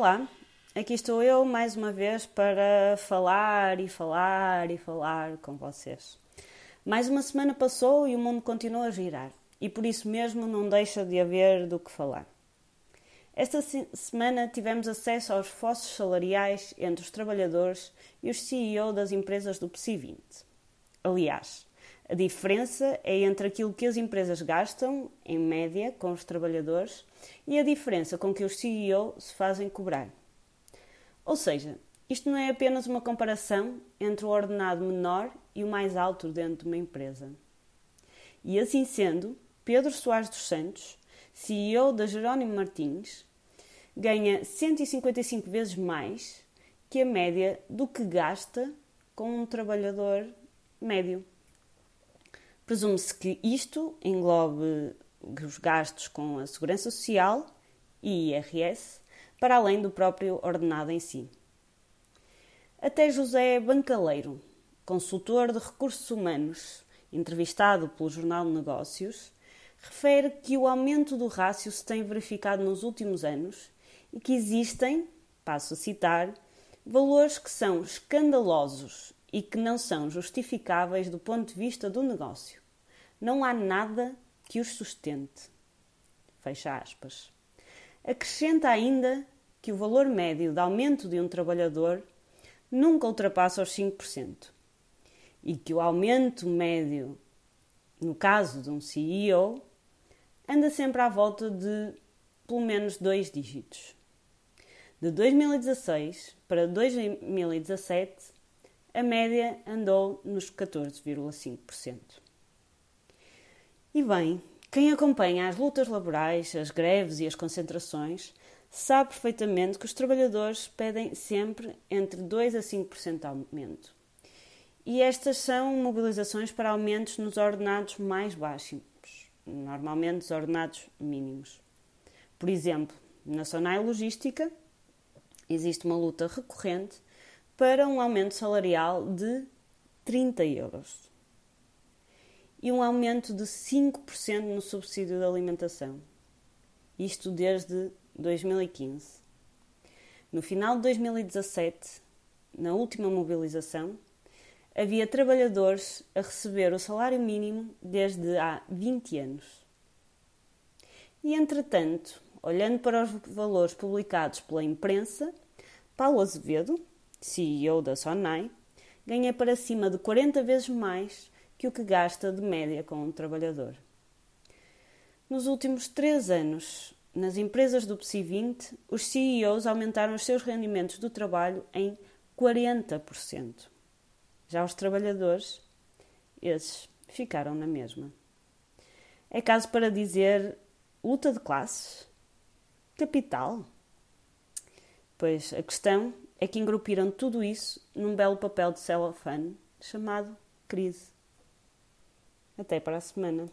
Olá, aqui estou eu mais uma vez para falar e falar e falar com vocês. Mais uma semana passou e o mundo continua a girar, e por isso mesmo não deixa de haver do que falar. Esta semana tivemos acesso aos fossos salariais entre os trabalhadores e os CEO das empresas do PSI 20. Aliás, a diferença é entre aquilo que as empresas gastam, em média, com os trabalhadores e a diferença com que os CEO se fazem cobrar. Ou seja, isto não é apenas uma comparação entre o ordenado menor e o mais alto dentro de uma empresa. E assim sendo, Pedro Soares dos Santos, CEO da Jerónimo Martins, ganha 155 vezes mais que a média do que gasta com um trabalhador médio. Presume-se que isto englobe os gastos com a Segurança Social e IRS, para além do próprio ordenado em si. Até José Bancaleiro, consultor de recursos humanos, entrevistado pelo Jornal Negócios, refere que o aumento do rácio se tem verificado nos últimos anos e que existem, passo a citar, valores que são escandalosos e que não são justificáveis do ponto de vista do negócio. Não há nada que os sustente. Fecha aspas. Acrescenta ainda que o valor médio de aumento de um trabalhador nunca ultrapassa os 5% e que o aumento médio, no caso de um CEO, anda sempre à volta de pelo menos dois dígitos. De 2016 para 2017, a média andou nos 14,5%. E bem, quem acompanha as lutas laborais, as greves e as concentrações sabe perfeitamente que os trabalhadores pedem sempre entre 2 a 5% de aumento. E estas são mobilizações para aumentos nos ordenados mais baixos, normalmente os ordenados mínimos. Por exemplo, na Sonai Logística existe uma luta recorrente para um aumento salarial de 30 euros e um aumento de 5% no subsídio de alimentação. Isto desde 2015. No final de 2017, na última mobilização, havia trabalhadores a receber o salário mínimo desde há 20 anos. E, entretanto, olhando para os valores publicados pela imprensa, Paulo Azevedo, CEO da Sonai, ganha para cima de 40 vezes mais que o que gasta de média com um trabalhador. Nos últimos três anos, nas empresas do PSI 20, os CEOs aumentaram os seus rendimentos do trabalho em 40%. Já os trabalhadores, esses ficaram na mesma. É caso para dizer luta de classes? Capital? Pois a questão é que engrupiram tudo isso num belo papel de celofane chamado crise. Até para a semana.